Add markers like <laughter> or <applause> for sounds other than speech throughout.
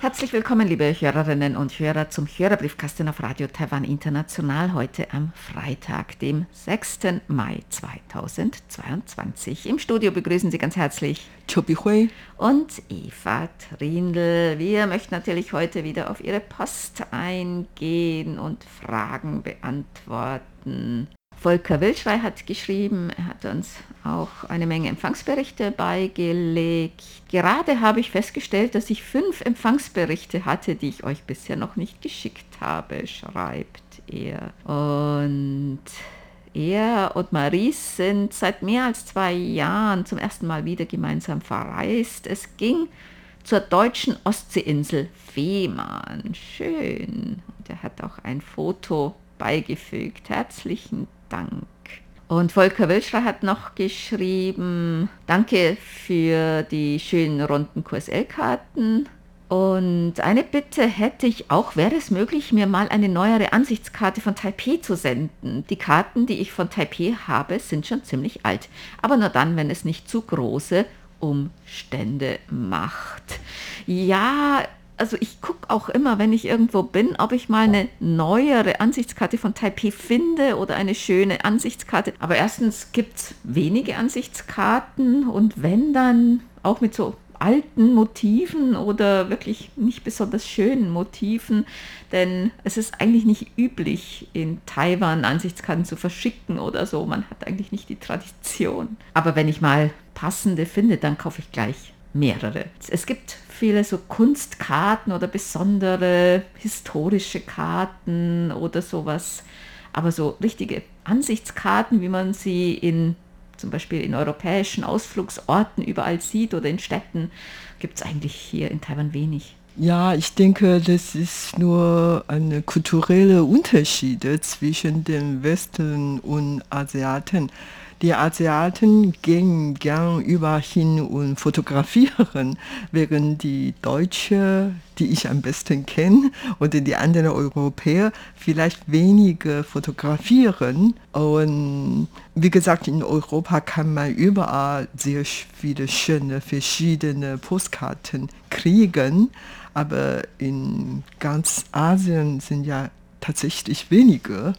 Herzlich willkommen, liebe Hörerinnen und Hörer, zum Hörerbriefkasten auf Radio Taiwan International heute am Freitag, dem 6. Mai 2022. Im Studio begrüßen Sie ganz herzlich Chobi Hui und Eva Trindl. Wir möchten natürlich heute wieder auf Ihre Post eingehen und Fragen beantworten. Volker Wildschrei hat geschrieben, er hat uns auch eine Menge Empfangsberichte beigelegt. Gerade habe ich festgestellt, dass ich fünf Empfangsberichte hatte, die ich euch bisher noch nicht geschickt habe, schreibt er. Und er und Maurice sind seit mehr als zwei Jahren zum ersten Mal wieder gemeinsam verreist. Es ging zur deutschen Ostseeinsel Fehmarn. Schön. Und er hat auch ein Foto beigefügt. Herzlichen Dank. Und Volker Wilschrer hat noch geschrieben, danke für die schönen runden QSL-Karten. Und eine Bitte hätte ich auch, wäre es möglich, mir mal eine neuere Ansichtskarte von Taipei zu senden. Die Karten, die ich von Taipei habe, sind schon ziemlich alt. Aber nur dann, wenn es nicht zu große Umstände macht. Ja, also ich gucke auch immer, wenn ich irgendwo bin, ob ich mal eine neuere Ansichtskarte von Taipei finde oder eine schöne Ansichtskarte. Aber erstens gibt es wenige Ansichtskarten und wenn dann auch mit so alten Motiven oder wirklich nicht besonders schönen Motiven, denn es ist eigentlich nicht üblich, in Taiwan Ansichtskarten zu verschicken oder so. Man hat eigentlich nicht die Tradition. Aber wenn ich mal passende finde, dann kaufe ich gleich mehrere. Es gibt viele so Kunstkarten oder besondere historische Karten oder sowas. Aber so richtige Ansichtskarten, wie man sie in zum Beispiel in europäischen Ausflugsorten überall sieht oder in Städten, gibt es eigentlich hier in Taiwan wenig. Ja, ich denke, das ist nur eine kulturelle Unterschiede zwischen dem Westen und Asiaten. Die Asiaten gehen gern überall hin und fotografieren, während die Deutsche, die ich am besten kenne, oder die anderen Europäer vielleicht weniger fotografieren. Und wie gesagt, in Europa kann man überall sehr viele schöne verschiedene Postkarten kriegen, aber in ganz Asien sind ja tatsächlich weniger.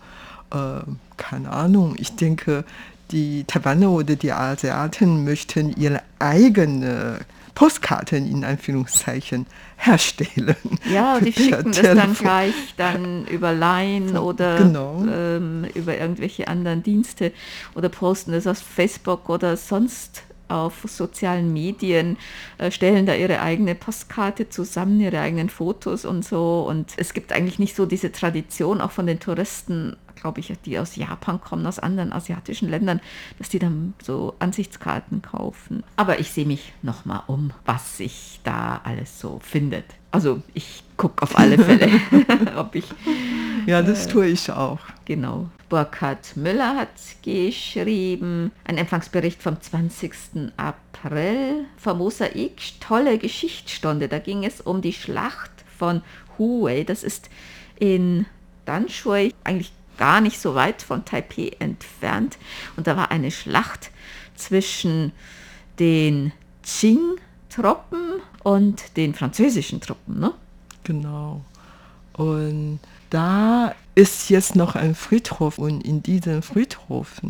Äh, keine Ahnung, ich denke, die Taiwaner oder die Asiaten möchten ihre eigene Postkarten in Anführungszeichen herstellen. Ja, <laughs> die schicken das dann gleich dann über Line oder genau. ähm, über irgendwelche anderen Dienste oder posten das auf Facebook oder sonst auf sozialen Medien, äh, stellen da ihre eigene Postkarte zusammen, ihre eigenen Fotos und so. Und es gibt eigentlich nicht so diese Tradition auch von den Touristen, glaube ich, die aus Japan kommen, aus anderen asiatischen Ländern, dass die dann so Ansichtskarten kaufen. Aber ich sehe mich nochmal um, was sich da alles so findet. Also ich gucke auf alle Fälle, <laughs> <laughs> ob ich. Ja, das tue ich auch. Genau. Burkhard Müller hat geschrieben, ein Empfangsbericht vom 20. April vom Mosaik, tolle Geschichtsstunde. Da ging es um die Schlacht von Huey. Das ist in Danshui, eigentlich gar nicht so weit von Taipei entfernt. Und da war eine Schlacht zwischen den Qing-Truppen und den französischen Truppen. Ne? Genau. Und da ist jetzt noch ein Friedhof und in diesem Friedhof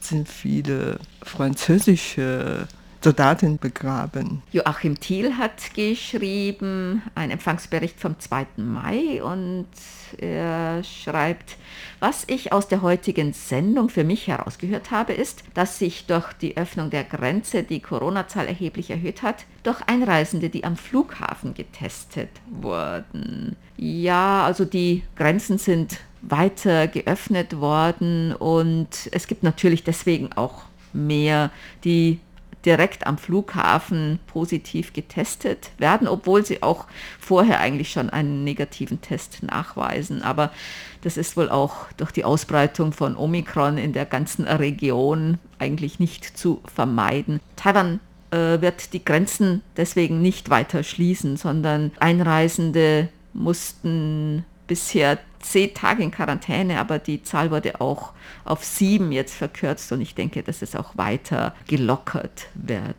sind viele französische Soldaten begraben. Joachim Thiel hat geschrieben, ein Empfangsbericht vom 2. Mai und er schreibt, was ich aus der heutigen Sendung für mich herausgehört habe, ist, dass sich durch die Öffnung der Grenze die Corona-Zahl erheblich erhöht hat, durch Einreisende, die am Flughafen getestet wurden. Ja, also die Grenzen sind weiter geöffnet worden und es gibt natürlich deswegen auch mehr, die direkt am Flughafen positiv getestet werden, obwohl sie auch vorher eigentlich schon einen negativen Test nachweisen. Aber das ist wohl auch durch die Ausbreitung von Omikron in der ganzen Region eigentlich nicht zu vermeiden. Taiwan äh, wird die Grenzen deswegen nicht weiter schließen, sondern Einreisende mussten bisher zehn Tage in Quarantäne, aber die Zahl wurde auch auf sieben jetzt verkürzt und ich denke, dass es auch weiter gelockert wird.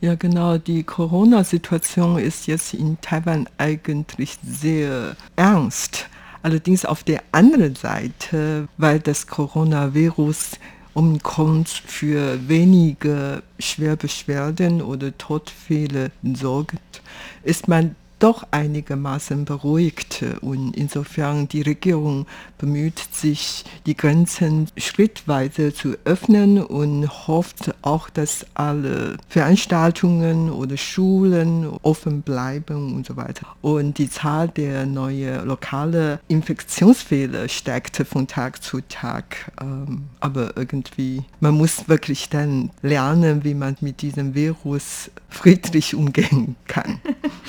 Ja, genau. Die Corona-Situation ist jetzt in Taiwan eigentlich sehr ernst. Allerdings auf der anderen Seite, weil das Coronavirus umkommt für wenige Schwerbeschwerden oder Todfälle sorgt, ist man doch einigermaßen beruhigt. Und insofern die Regierung bemüht sich, die Grenzen schrittweise zu öffnen und hofft auch, dass alle Veranstaltungen oder Schulen offen bleiben und so weiter. Und die Zahl der neuen lokalen Infektionsfälle steigt von Tag zu Tag. Ähm, aber irgendwie, man muss wirklich dann lernen, wie man mit diesem Virus friedlich umgehen kann.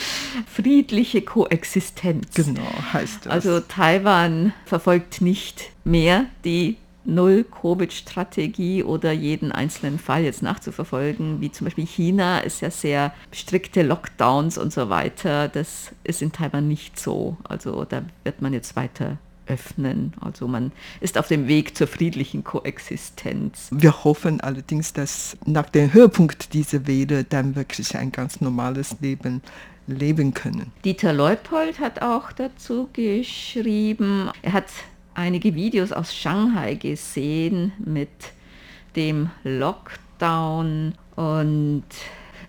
<laughs> friedliche Koexistenz. Genau, heißt das. Also Taiwan verfolgt nicht mehr die Null-Covid-Strategie oder jeden einzelnen Fall jetzt nachzuverfolgen, wie zum Beispiel China ist ja sehr strikte Lockdowns und so weiter. Das ist in Taiwan nicht so. Also da wird man jetzt weiter öffnen. Also man ist auf dem Weg zur friedlichen Koexistenz. Wir hoffen allerdings, dass nach dem Höhepunkt dieser Welle dann wirklich ein ganz normales Leben leben können. Dieter Leupold hat auch dazu geschrieben, er hat einige Videos aus Shanghai gesehen mit dem Lockdown und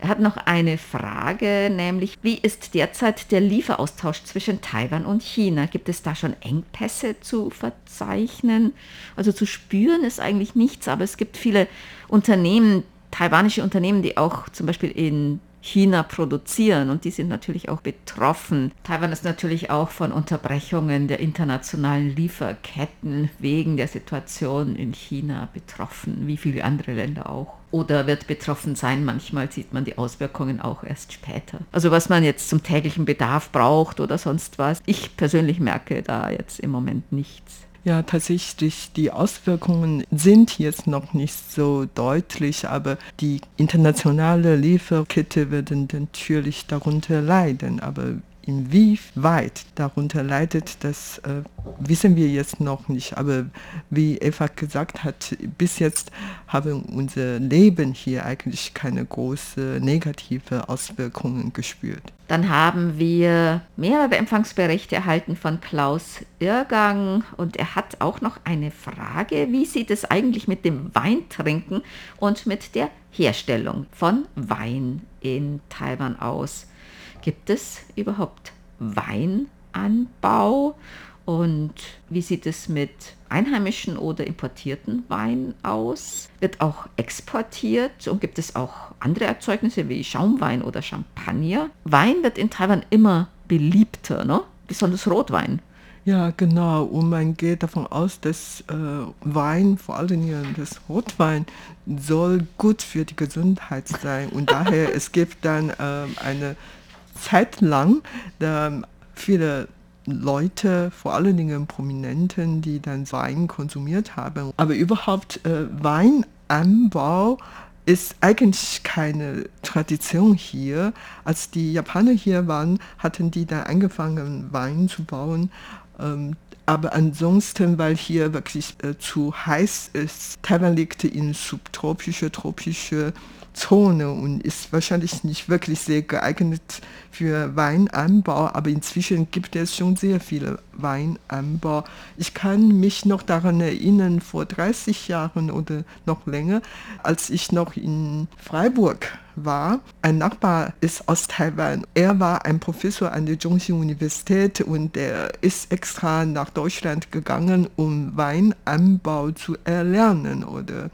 er hat noch eine Frage, nämlich wie ist derzeit der Lieferaustausch zwischen Taiwan und China? Gibt es da schon Engpässe zu verzeichnen? Also zu spüren ist eigentlich nichts, aber es gibt viele Unternehmen, taiwanische Unternehmen, die auch zum Beispiel in China produzieren und die sind natürlich auch betroffen. Taiwan ist natürlich auch von Unterbrechungen der internationalen Lieferketten wegen der Situation in China betroffen, wie viele andere Länder auch. Oder wird betroffen sein. Manchmal sieht man die Auswirkungen auch erst später. Also was man jetzt zum täglichen Bedarf braucht oder sonst was. Ich persönlich merke da jetzt im Moment nichts. Ja, tatsächlich, die Auswirkungen sind jetzt noch nicht so deutlich, aber die internationale Lieferkette wird natürlich darunter leiden. Aber Inwieweit darunter leidet, das äh, wissen wir jetzt noch nicht. Aber wie Eva gesagt hat, bis jetzt haben unser Leben hier eigentlich keine große negative Auswirkungen gespürt. Dann haben wir mehrere Empfangsberichte erhalten von Klaus Irrgang und er hat auch noch eine Frage. Wie sieht es eigentlich mit dem Weintrinken und mit der Herstellung von Wein in Taiwan aus? Gibt es überhaupt Weinanbau? Und wie sieht es mit einheimischen oder importierten Wein aus? Wird auch exportiert und gibt es auch andere Erzeugnisse wie Schaumwein oder Champagner? Wein wird in Taiwan immer beliebter, ne? besonders Rotwein. Ja, genau. Und man geht davon aus, dass äh, Wein, vor allem das Rotwein, soll gut für die Gesundheit sein. Und daher, es gibt dann äh, eine Zeit lang viele Leute, vor allen Dingen Prominenten, die dann Wein konsumiert haben. Aber überhaupt äh, Weinanbau ist eigentlich keine Tradition hier. Als die Japaner hier waren, hatten die dann angefangen, Wein zu bauen. Ähm, aber ansonsten, weil hier wirklich äh, zu heiß ist, Taiwan liegt in subtropische, tropische Zone und ist wahrscheinlich nicht wirklich sehr geeignet für Weinanbau, aber inzwischen gibt es schon sehr viele Weinanbau. Ich kann mich noch daran erinnern, vor 30 Jahren oder noch länger, als ich noch in Freiburg war. Ein Nachbar ist aus Taiwan. Er war ein Professor an der Zhongxin Universität und er ist extra nach Deutschland gegangen, um Weinanbau zu erlernen oder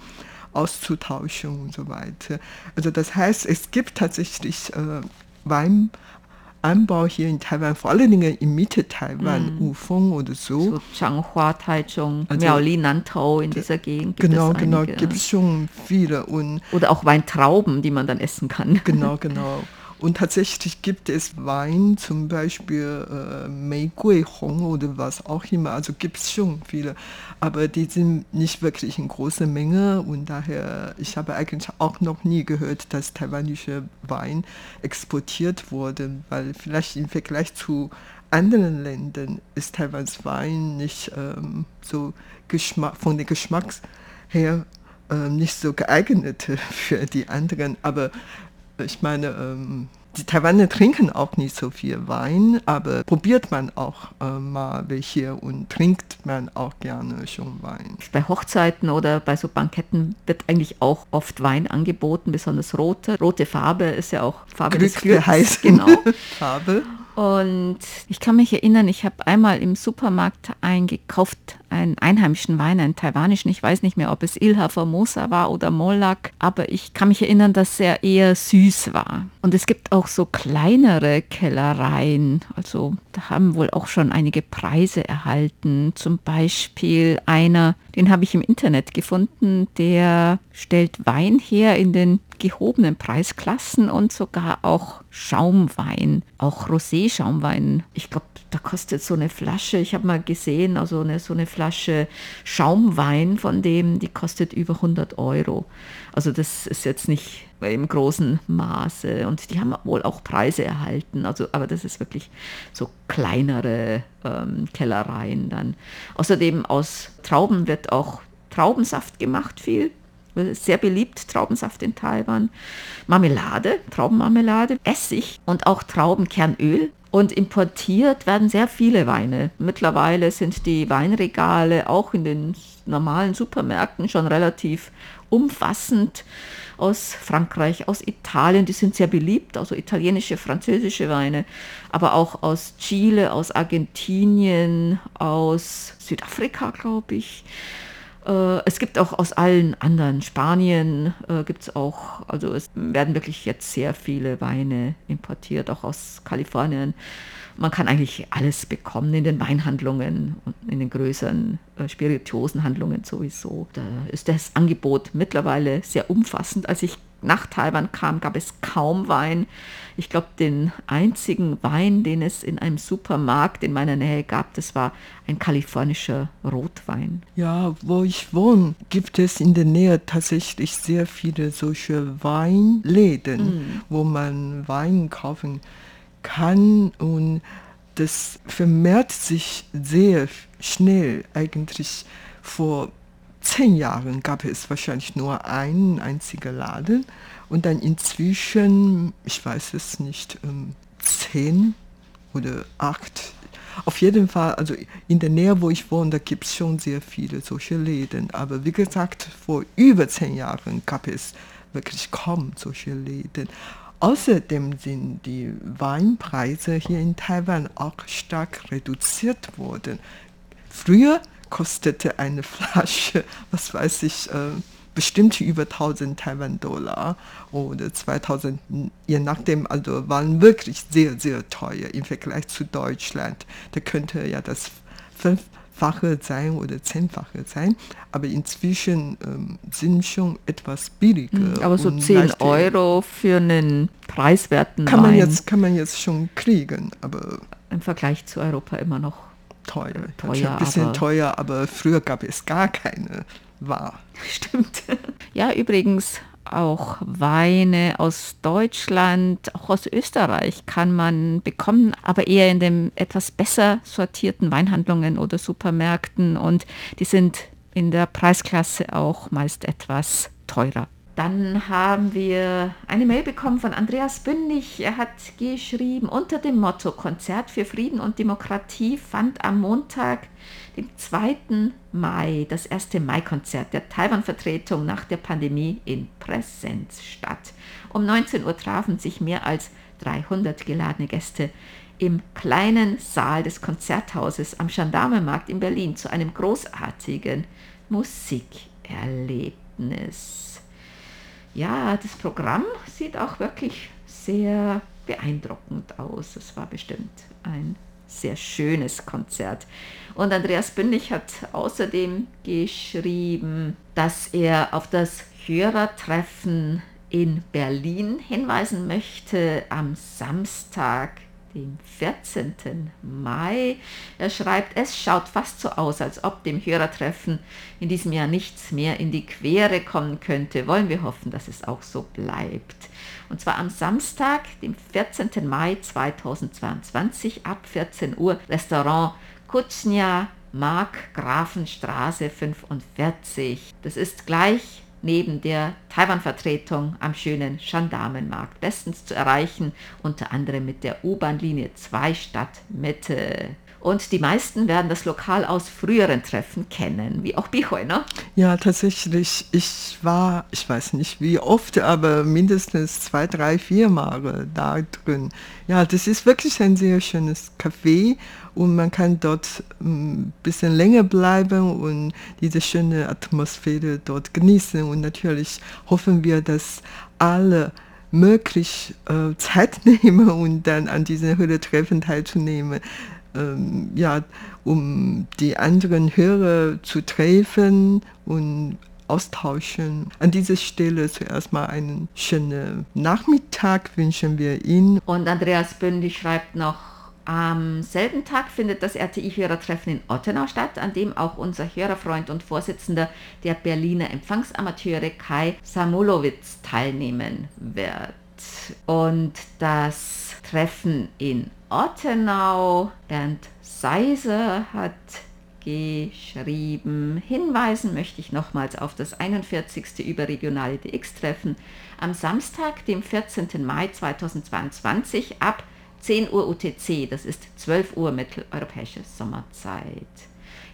auszutauschen und so weiter. Also das heißt, es gibt tatsächlich äh, Weinanbau hier in Taiwan, vor allen Dingen in Mitte Taiwan, mm. Ufeng oder so. So Changhua, Taichung, also, Miaoli, Nantau in dieser Gegend. Gibt genau, genau, gibt es schon viele. Und oder auch Weintrauben, die man dann essen kann. Genau, <laughs> genau. Und tatsächlich gibt es Wein, zum Beispiel äh, Meigui Hong oder was auch immer. Also gibt es schon viele. Aber die sind nicht wirklich in großer Menge. Und daher, ich habe eigentlich auch noch nie gehört, dass taiwanische Wein exportiert wurde. Weil vielleicht im Vergleich zu anderen Ländern ist Taiwans Wein nicht ähm, so Geschmack, von der Geschmacks her äh, nicht so geeignet <laughs> für die anderen. Aber Ich meine, ähm, die Taiwaner trinken auch nicht so viel Wein, aber probiert man auch äh, mal welche und trinkt man auch gerne schon Wein. Bei Hochzeiten oder bei so Banketten wird eigentlich auch oft Wein angeboten, besonders rote. Rote Farbe ist ja auch Farbe Glück des Glücks. heißt <laughs> Genau. Farbe. Und ich kann mich erinnern, ich habe einmal im Supermarkt eingekauft, einen einheimischen Wein, einen taiwanischen. Ich weiß nicht mehr, ob es Ilha Formosa war oder Molak, aber ich kann mich erinnern, dass er eher süß war. Und es gibt auch so kleinere Kellereien. Also da haben wohl auch schon einige Preise erhalten. Zum Beispiel einer, den habe ich im Internet gefunden, der stellt Wein her in den gehobenen Preisklassen und sogar auch Schaumwein, auch Rosé-Schaumwein. Ich glaube, da kostet so eine Flasche, ich habe mal gesehen, also eine, so eine Flasche Schaumwein von dem, die kostet über 100 Euro. Also das ist jetzt nicht im großen Maße und die haben wohl auch Preise erhalten. Also, aber das ist wirklich so kleinere ähm, Kellereien dann. Außerdem aus Trauben wird auch Traubensaft gemacht viel sehr beliebt, Traubensaft in Taiwan, Marmelade, Traubenmarmelade, Essig und auch Traubenkernöl. Und importiert werden sehr viele Weine. Mittlerweile sind die Weinregale auch in den normalen Supermärkten schon relativ umfassend aus Frankreich, aus Italien, die sind sehr beliebt, also italienische, französische Weine, aber auch aus Chile, aus Argentinien, aus Südafrika, glaube ich. Äh, es gibt auch aus allen anderen, Spanien äh, gibt es auch, also es werden wirklich jetzt sehr viele Weine importiert, auch aus Kalifornien. Man kann eigentlich alles bekommen in den Weinhandlungen und in den größeren äh, Spirituosenhandlungen sowieso. Da ist das Angebot mittlerweile sehr umfassend. Als ich nach Taiwan kam, gab es kaum Wein. Ich glaube, den einzigen Wein, den es in einem Supermarkt in meiner Nähe gab, das war ein kalifornischer Rotwein. Ja, wo ich wohne, gibt es in der Nähe tatsächlich sehr viele solche Weinläden, mm. wo man Wein kaufen kann und das vermehrt sich sehr schnell eigentlich vor zehn Jahren gab es wahrscheinlich nur einen einzigen Laden und dann inzwischen, ich weiß es nicht, ähm, zehn oder acht. Auf jeden Fall, also in der Nähe, wo ich wohne, da gibt es schon sehr viele solche Läden. Aber wie gesagt, vor über zehn Jahren gab es wirklich kaum solche Läden. Außerdem sind die Weinpreise hier in Taiwan auch stark reduziert worden. Früher kostete eine Flasche, was weiß ich, äh, bestimmt über 1000 Taiwan-Dollar oder 2000, je nachdem, also waren wirklich sehr, sehr teuer im Vergleich zu Deutschland. Da könnte ja das fünffache sein oder zehnfache sein, aber inzwischen ähm, sind schon etwas billiger. Hm, aber so 10 Euro für einen preiswerten kann Wein. Man jetzt, kann man jetzt schon kriegen, aber im Vergleich zu Europa immer noch teuer. teuer ein bisschen aber teuer, aber früher gab es gar keine War. Stimmt. Ja, übrigens auch Weine aus Deutschland, auch aus Österreich kann man bekommen, aber eher in den etwas besser sortierten Weinhandlungen oder Supermärkten und die sind in der Preisklasse auch meist etwas teurer. Dann haben wir eine Mail bekommen von Andreas Bündig. Er hat geschrieben, unter dem Motto Konzert für Frieden und Demokratie fand am Montag, den 2. Mai, das erste Mai-Konzert der Taiwan-Vertretung nach der Pandemie in Präsenz statt. Um 19 Uhr trafen sich mehr als 300 geladene Gäste im kleinen Saal des Konzerthauses am Gendarmenmarkt in Berlin zu einem großartigen Musikerlebnis ja, das Programm sieht auch wirklich sehr beeindruckend aus. Es war bestimmt ein sehr schönes Konzert. Und Andreas Bündig hat außerdem geschrieben, dass er auf das Hörertreffen in Berlin hinweisen möchte am Samstag, den 14. Mai. Er schreibt, es schaut fast so aus, als ob dem Hörertreffen in diesem Jahr nichts mehr in die Quere kommen könnte. Wollen wir hoffen, dass es auch so bleibt. Und zwar am Samstag, dem 14. Mai 2022 ab 14 Uhr, Restaurant Kutschnia, Mark Grafenstraße 45. Das ist gleich neben der Taiwan-Vertretung am schönen Gendarmenmarkt. Bestens zu erreichen, unter anderem mit der U-Bahn-Linie 2 Stadtmitte. Und die meisten werden das Lokal aus früheren Treffen kennen, wie auch Bichoi, ne? Ja, tatsächlich. Ich war, ich weiß nicht wie oft, aber mindestens zwei, drei, vier Mal da drin. Ja, das ist wirklich ein sehr schönes Café und man kann dort ein mm, bisschen länger bleiben und diese schöne Atmosphäre dort genießen. Und natürlich hoffen wir, dass alle möglich äh, Zeit <laughs> nehmen und dann an diesen Hörertreffen teilzunehmen ähm, ja, um die anderen Hörer zu treffen und austauschen. An dieser Stelle zuerst mal einen schönen Nachmittag wünschen wir Ihnen. Und Andreas Bündig schreibt noch, am selben Tag findet das RTI-Hörertreffen in Ottenau statt, an dem auch unser Hörerfreund und Vorsitzender der Berliner Empfangsamateure Kai Samolowitz teilnehmen wird. Und das Treffen in Ottenau. Bernd Seiser hat geschrieben. Hinweisen möchte ich nochmals auf das 41. überregionale DX-Treffen am Samstag, dem 14. Mai 2022 ab 10 Uhr UTC, das ist 12 Uhr mitteleuropäische Sommerzeit.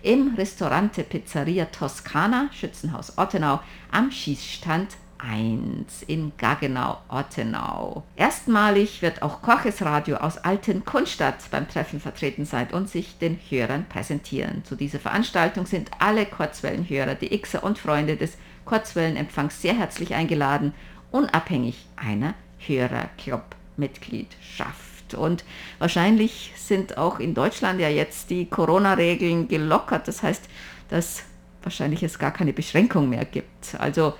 Im Restaurante Pizzeria Toscana, Schützenhaus Ottenau, am Schießstand 1 in Gaggenau-Ottenau. Erstmalig wird auch Koches Radio aus Alten Kunststadt beim Treffen vertreten sein und sich den Hörern präsentieren. Zu dieser Veranstaltung sind alle Kurzwellenhörer, die Xer und Freunde des Kurzwellenempfangs sehr herzlich eingeladen, unabhängig einer Hörerclub-Mitgliedschaft. Und wahrscheinlich sind auch in Deutschland ja jetzt die Corona-Regeln gelockert. Das heißt, dass wahrscheinlich es gar keine Beschränkung mehr gibt. Also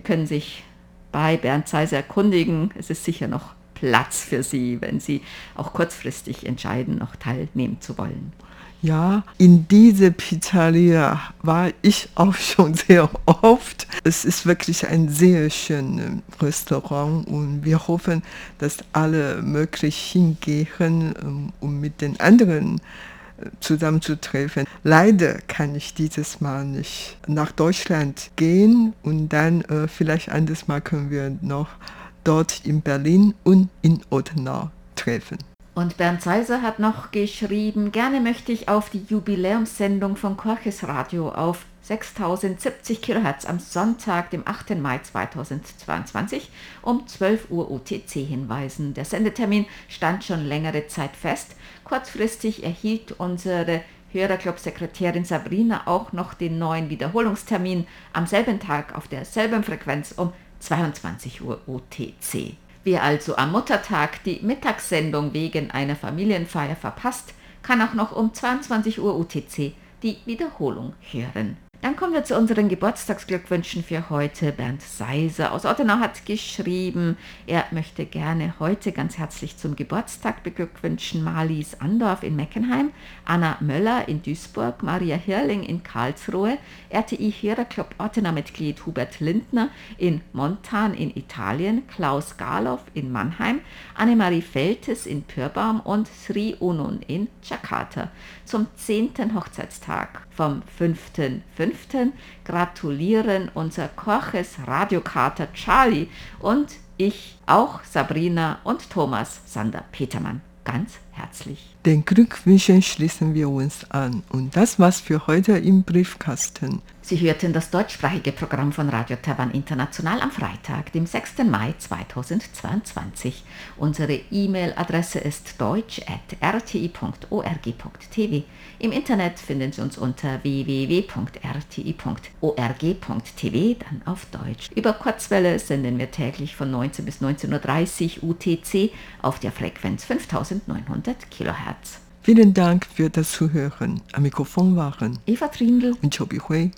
Sie können sich bei Bernd Zeiser erkundigen. Es ist sicher noch Platz für Sie, wenn Sie auch kurzfristig entscheiden, noch teilnehmen zu wollen. Ja, in diese Pizzeria war ich auch <laughs> schon sehr oft. Es ist wirklich ein sehr schönes Restaurant und wir hoffen, dass alle möglich hingehen, um mit den anderen zusammenzutreffen. Leider kann ich dieses Mal nicht nach Deutschland gehen und dann äh, vielleicht anderes Mal können wir noch dort in Berlin und in Ottenau treffen. Und Bernd Seiser hat noch geschrieben, gerne möchte ich auf die Jubiläumssendung von Korches Radio auf 6070 kHz am Sonntag, dem 8. Mai 2022 um 12 Uhr UTC hinweisen. Der Sendetermin stand schon längere Zeit fest. Kurzfristig erhielt unsere Hörerclub-Sekretärin Sabrina auch noch den neuen Wiederholungstermin am selben Tag auf derselben Frequenz um 22 Uhr UTC. Wer also am Muttertag die Mittagssendung wegen einer Familienfeier verpasst, kann auch noch um 22 Uhr UTC die Wiederholung hören. Dann kommen wir zu unseren Geburtstagsglückwünschen für heute. Bernd Seiser aus Ottenau hat geschrieben, er möchte gerne heute ganz herzlich zum Geburtstag beglückwünschen Marlies Andorf in Meckenheim, Anna Möller in Duisburg, Maria Hirling in Karlsruhe, RTI Hörerclub Ottenau-Mitglied Hubert Lindner in Montan in Italien, Klaus Galow in Mannheim, Annemarie Feltes in Pürbaum und Sri Unun in Jakarta zum 10. Hochzeitstag vom 5.5. gratulieren unser Koches Radiokater Charlie und ich auch Sabrina und Thomas Sander Petermann ganz herzlich. Den Glückwünschen schließen wir uns an und das war's für heute im Briefkasten. Sie hörten das deutschsprachige Programm von Radio Taiwan International am Freitag, dem 6. Mai 2022. Unsere E-Mail-Adresse ist deutsch.rti.org.tv. Im Internet finden Sie uns unter www.rti.org.tv, dann auf Deutsch. Über Kurzwelle senden wir täglich von 19 bis 19.30 Uhr UTC auf der Frequenz 5900 kHz. Vielen Dank für das Zuhören. Am Mikrofon waren Eva Trindl und Chobi Hui.